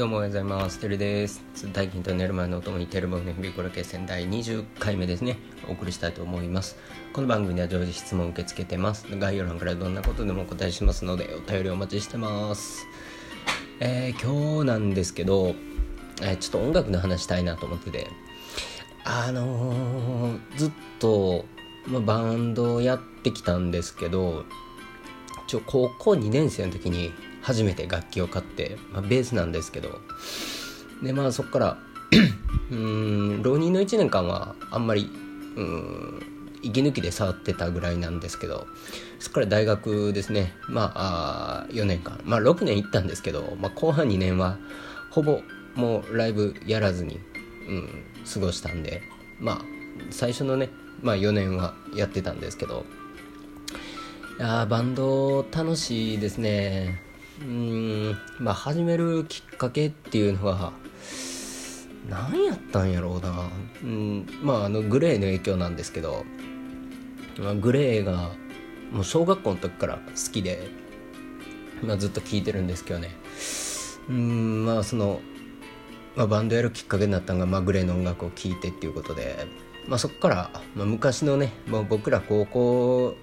どうもおはようございます。てるです。大金と寝る前のお供にテレボの日々これ決戦第20回目ですね。お送りしたいと思います。この番組では常時質問を受け付けてます。概要欄からどんなことでもお答えしますので、お便りお待ちしてます。えー、今日なんですけど、えーちょっと音楽の話したいなと思ってて、あのーずっと、まあ、バンドをやってきたんですけど、ちょ高校2年生の時に初めて楽器を買って、まあ、ベースなんですけどでまあそこから うん浪人の1年間はあんまりうん息抜きで触ってたぐらいなんですけどそこから大学ですね。まああ4年間。まあ6年行ったんですけど、まあ、後半2年はほぼもうライブやらずに、うん、過ごしたんでまあ最初のね、まあ、4年はやってたんですけどいやバンド楽しいですね。うんまあ始めるきっかけっていうのは何やったんやろうな。うんまああのグレーの影響なんですけど、まあ、グレーがもう小学校の時から好きで、まあ、ずっと聴いてるんですけどね。うんまあその、まあ、バンドやるきっかけになったのが、まあ、グレーの音楽を聴いてっていうことで、まあ、そこから、まあ、昔のね、まあ、僕ら高校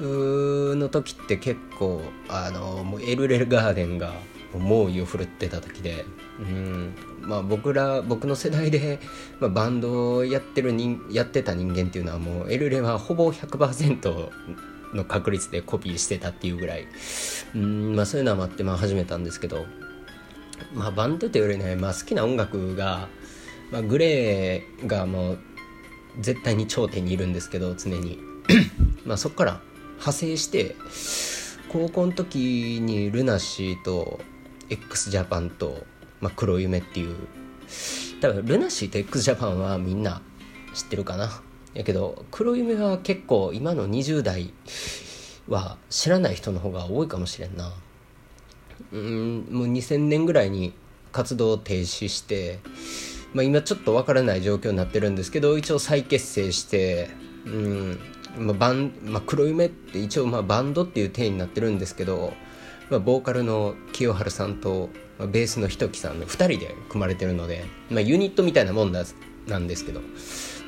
の時って結構あのもうエルレルガーデンが猛威を振るってた時でうんまあ僕ら僕の世代で、まあ、バンドをやってる人やってた人間っていうのはもうエルレはほぼ100%の確率でコピーしてたっていうぐらいうんまあそういうのもあってまあ始めたんですけどまあバンドというよりね、まあ、好きな音楽が、まあ、グレーがもう絶対に頂点にいるんですけど常に。まあそこから派生して高校の時にルナシーと x ジャパンと、まあ、黒夢っていう多分ルナシーと x ジャパンはみんな知ってるかな。やけど黒夢は結構今の20代は知らない人の方が多いかもしれんな。うんもう2000年ぐらいに活動停止して、まあ、今ちょっとわからない状況になってるんですけど一応再結成してうんまあ、バンまあ、黒夢って一応まあバンドっていう体になってるんですけど、まあ、ボーカルの清春さんと、まあ、ベースのひときさんの2人で組まれてるので、まあ、ユニットみたいなもんだなんですけど、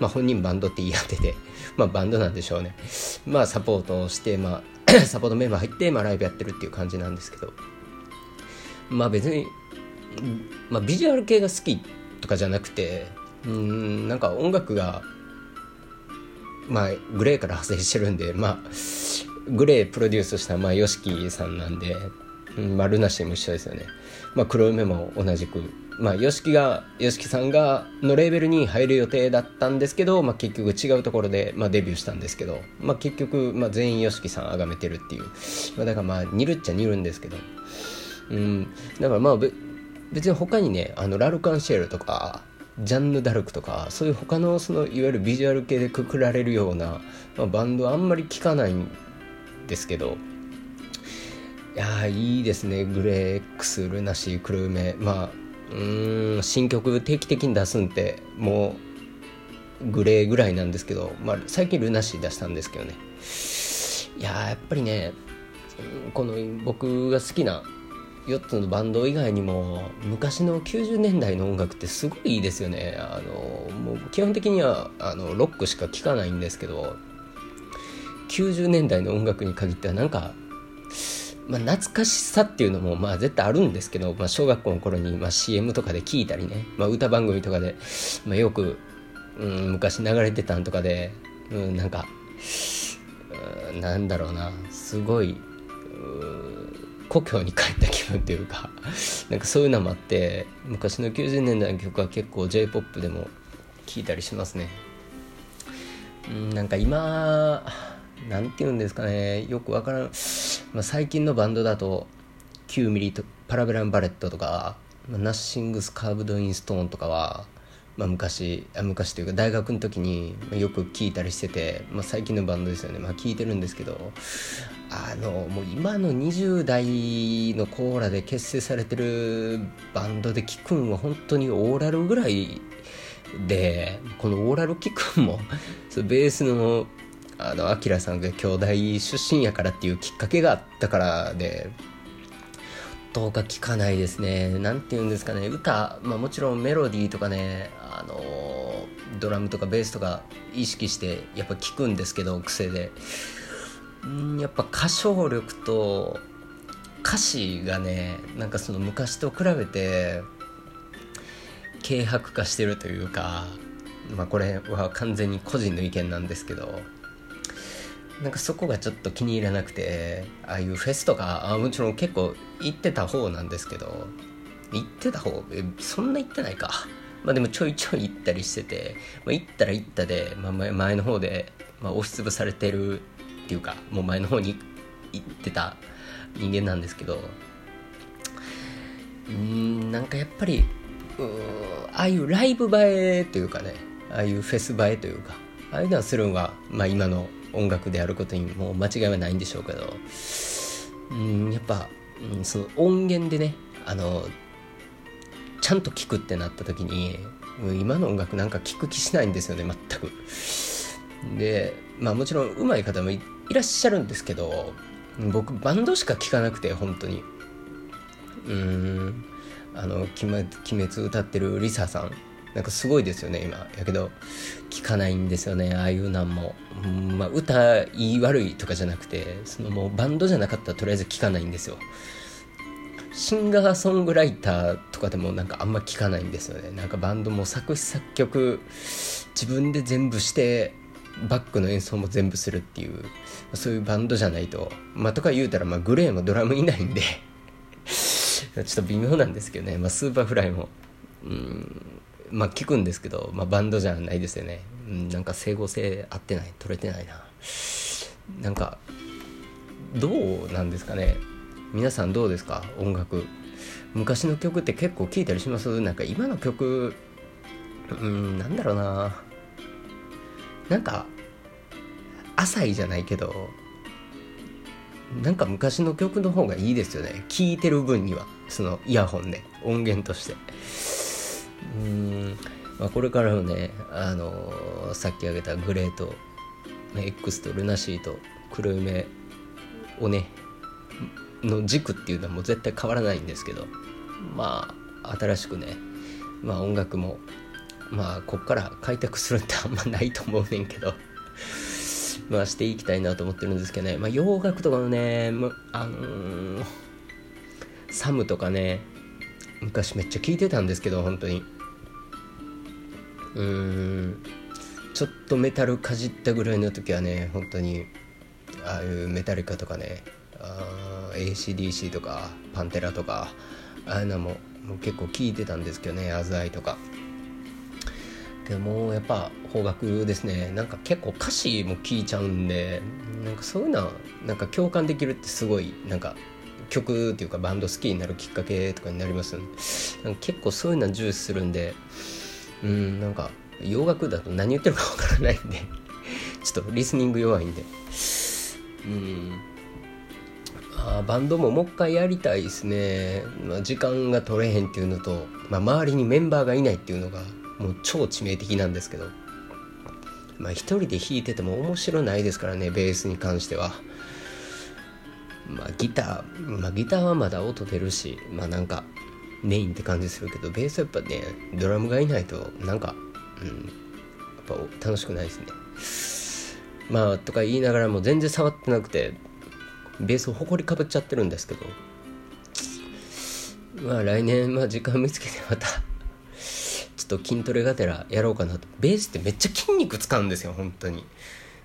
まあ、本人バンドって言い合ってて、まあ、バンドなんでしょうね、まあ、サポートをして、まあ、サポートメンバー入って、まあ、ライブやってるっていう感じなんですけどまあ別に、まあ、ビジュアル系が好きとかじゃなくてうんなんか音楽がまあ、グレーから派生してるんで、まあ、グレープロデュースした、まあ、YOSHIKI さんなんで、まあ、ルナシーも一緒ですよね。まあ、黒梅も同じく、まあ、YOSHIKI が、ヨシキさんが、のレーベルに入る予定だったんですけど、まあ、結局違うところで、まあ、デビューしたんですけど、まあ、結局、まあ、全員 YOSHIKI さん崇めてるっていう。まあ、だからまあ、似るっちゃ似るんですけど。うん。だからまあ、別に他にね、あの、ラルカンシェルとか、ジャンヌ・ダルクとかそういう他のそのいわゆるビジュアル系でくくられるような、まあ、バンドあんまり聞かないんですけどいやいいですね。グレー X ルナシー黒梅まあうん新曲定期的に出すんってもうグレーぐらいなんですけど、まあ、最近ルナシー出したんですけどね。いややっぱりねこの僕が好きな4つのバンド以外にも昔の90年代の音楽ってすごいいいですよね。あのもう基本的にはあのロックしか聴かないんですけど90年代の音楽に限ってはなんか、まあ、懐かしさっていうのもまあ絶対あるんですけど、まあ、小学校の頃にまあ CM とかで聴いたりね、まあ、歌番組とかで、まあ、よく、うん、昔流れてたんとかで、うん、なんか、うん、なんだろうなすごい故郷に帰った気分っていうか なんかそういうのもあって昔の90年代の曲は結構 j p o p でも聴いたりしますね。うんなんか今なんて言うんですかねよくわからん、まあ、最近のバンドだと9ミリとパラベランバレットとか、ま、ナッシングスカーブドインストーンとかはまあ、昔あ昔というか大学の時によく聴いたりしてて、まあ、最近のバンドですよね、まあ、聴いてるんですけどあのもう今の20代のコーラで結成されてるバンドで聴くんは本当にオーラルぐらいでこのオーラル聴くんも そベースのあのアキラさんが兄弟出身やからっていうきっかけがあったからでとか聞かないですね。何て言うんですかね。歌、まあ、もちろんメロディーとかねあのドラムとかベースとか意識してやっぱ聞くんですけど癖で。んやっぱ歌唱力と歌詞がねなんかその昔と比べて軽薄化してるというかまあこれは完全に個人の意見なんですけど。なんかそこがちょっと気に入らなくてああいうフェスとかあもちろん結構行ってた方なんですけど行ってた方えそんな行ってないか。まあでもちょいちょい行ったりしてて、まあ、行ったら行ったで、まあ、前の方で、まあ、押しつぶされてるっていうかもう前の方に行ってた人間なんですけどうんなんかやっぱりああいうライブ映えというかねああいうフェス映えというかああいうのはするんは、まあ、今の音楽であることにもう間違いはないんでしょうけど。うんやっぱ、うん、その音源でねあのちゃんと聴くってなった時に今の音楽なんか聴く気しないんですよね全く。でまあもちろん上手い方もいらっしゃるんですけど僕バンドしか聴かなくて本当に。うんあの「鬼滅」歌ってるリサさん。なんかすごいですよね今。やけど聞かないんですよねああいうなんも、うんまあ、歌いい悪いとかじゃなくてそのもうバンドじゃなかったらとりあえず聞かないんですよ。シンガーソングライターとかでもなんかあんま聞かないんですよね。なんかバンドも作詞作曲自分で全部してバックの演奏も全部するっていうそういうバンドじゃないと。まあとか言うたらまあ GLAY もドラムいないんで。ちょっと微妙なんですけどね、まあ、 Superfly も。うん。まあ聞くんですけど、まあ、バンドじゃないですよね、うん、なんか整合性合ってない取れてないな。なんかどうなんですかね。皆さんどうですか？音楽。昔の曲って結構聴いたりします？なんか今の曲うんなんだろうな。なんか浅いじゃないけどなんか昔の曲の方がいいですよね。聴いてる分には。そのイヤホンで。音源として。うん、まあ、これからのねあのー、さっき挙げたグレート X とルナシーと黒梅をねの軸っていうのはもう絶対変わらないんですけどまあ新しくねまあ音楽もまあこっから開拓するってあんまないと思うねんけどまあしていきたいなと思ってるんですけどねまあ洋楽とかのねあのー、サムとかね昔めっちゃ聞いてたんですけど本当に。うん。ちょっとメタルかじったぐらいの時はね本当にああいうメタリカとかねあ ACDC とかパンテラとかああいうのも結構聞いてたんですけどねアズアイとか。でもやっぱ邦楽ですね。なんか結構歌詞も聴いちゃうんでなんかそういうのはなんか共感できるってすごいなんか曲っていうかバンド好きになるきっかけとかになりますなんか結構そういうのは重視するんでうんなんか洋楽だと何言ってるかわからないんで。ちょっとリスニング弱いんで。うん。あバンドももう一回やりたいですね、まあ、時間が取れへんっていうのと、まあ、周りにメンバーがいないっていうのがもう超致命的なんですけど。まあ一人で弾いてても面白ないですからねベースに関しては。まあギターまあギターはまだ音出るしまあなんかメインって感じするけどベースはやっぱねドラムがいないとなんかうんやっぱ楽しくないですね。まあとか言いながらも全然触ってなくてベースをほこりかぶっちゃってるんですけど。まあ来年まあ時間見つけてまたちょっと筋トレがてらやろうかなと。ベースってめっちゃ筋肉使うんですよ本当に。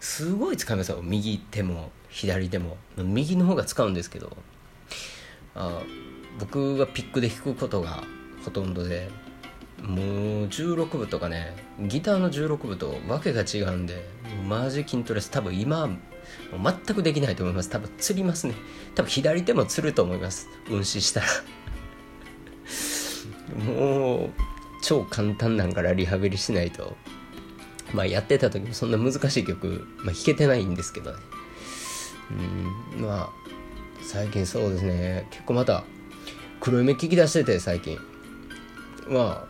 すごい使いますよ。右手も左手も。右の方が使うんですけど。あ僕がピックで弾くことがほとんどでもう16部とかねギターの16部とわけが違うんでマジ筋トレ多分今全くできないと思います。多分釣りますね。多分左手も釣ると思います。運指したら。もう超簡単なんからリハビリしないと。まあやってた時もそんな難しい曲、まあ、弾けてないんですけどね。うんまあ最近そうですね。結構また黒夢聞き出してて最近。まあ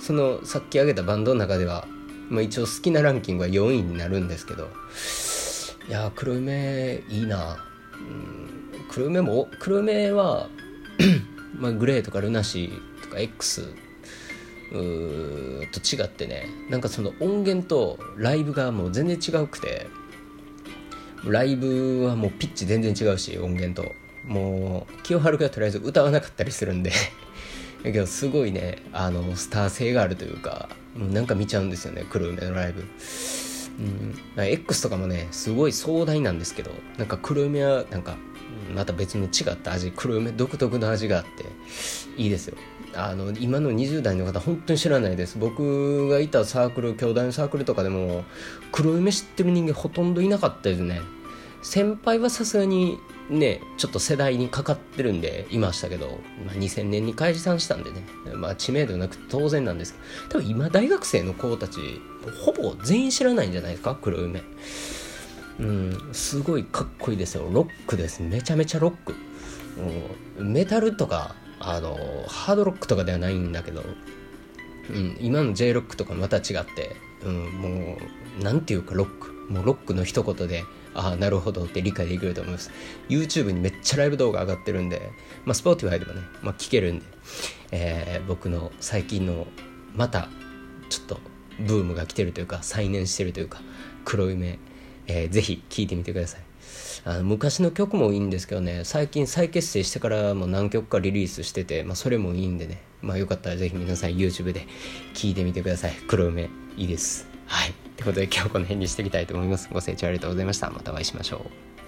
そのさっき挙げたバンドの中では、まあ、一応好きなランキングは4位になるんですけど。いや黒夢いいな、うん、黒夢も黒夢は まあ、グレーとかルナシーとか X と違ってね。なんかその音源とライブがもう全然違うくて。ライブはもうピッチ全然違うし音源と。もう清春がとりあえず歌わなかったりするんでだ けどすごいねあのスター性があるというかなんか見ちゃうんですよね黒梅のライブ。うん、X とかもねすごい壮大なんですけどなんか黒梅はなんかまた別の違った味黒梅独特の味があっていいですよ。あの今の20代の方本当に知らないです。僕がいたサークル兄弟のサークルとかでも黒梅知ってる人間ほとんどいなかったですね。先輩はさすがにねちょっと世代にかかってるんでいましたけど、まあ、2000年に解散したんでね、まあ、知名度なく当然なんですけど。多分今大学生の子たちほぼ全員知らないんじゃないですか？黒梅。うんすごいかっこいいですよ。ロックです。めちゃめちゃロック、うん、メタルとかあのハードロックとかではないんだけど、うん、今の J ロックとかまた違って、うん、もうなんていうかロック。もうロックの一言でああなるほどって理解できると思います。YouTube にめっちゃライブ動画上がってるんで、まあ、Spotify でもね、まあ、聞けるんで、えー、僕の最近のまたちょっとブームが来てるというか再燃してるというか黒梅、えー、ぜひ聴いてみてください。あの昔の曲もいいんですけどね最近再結成してからも何曲かリリースしてて、まあ、それもいいんでねまあよかったらぜひ皆さん YouTube で聴いてみてください。黒梅いいです。はい。ということで今日この辺にしていきたいと思います。ご清聴ありがとうございました。またお会いしましょう。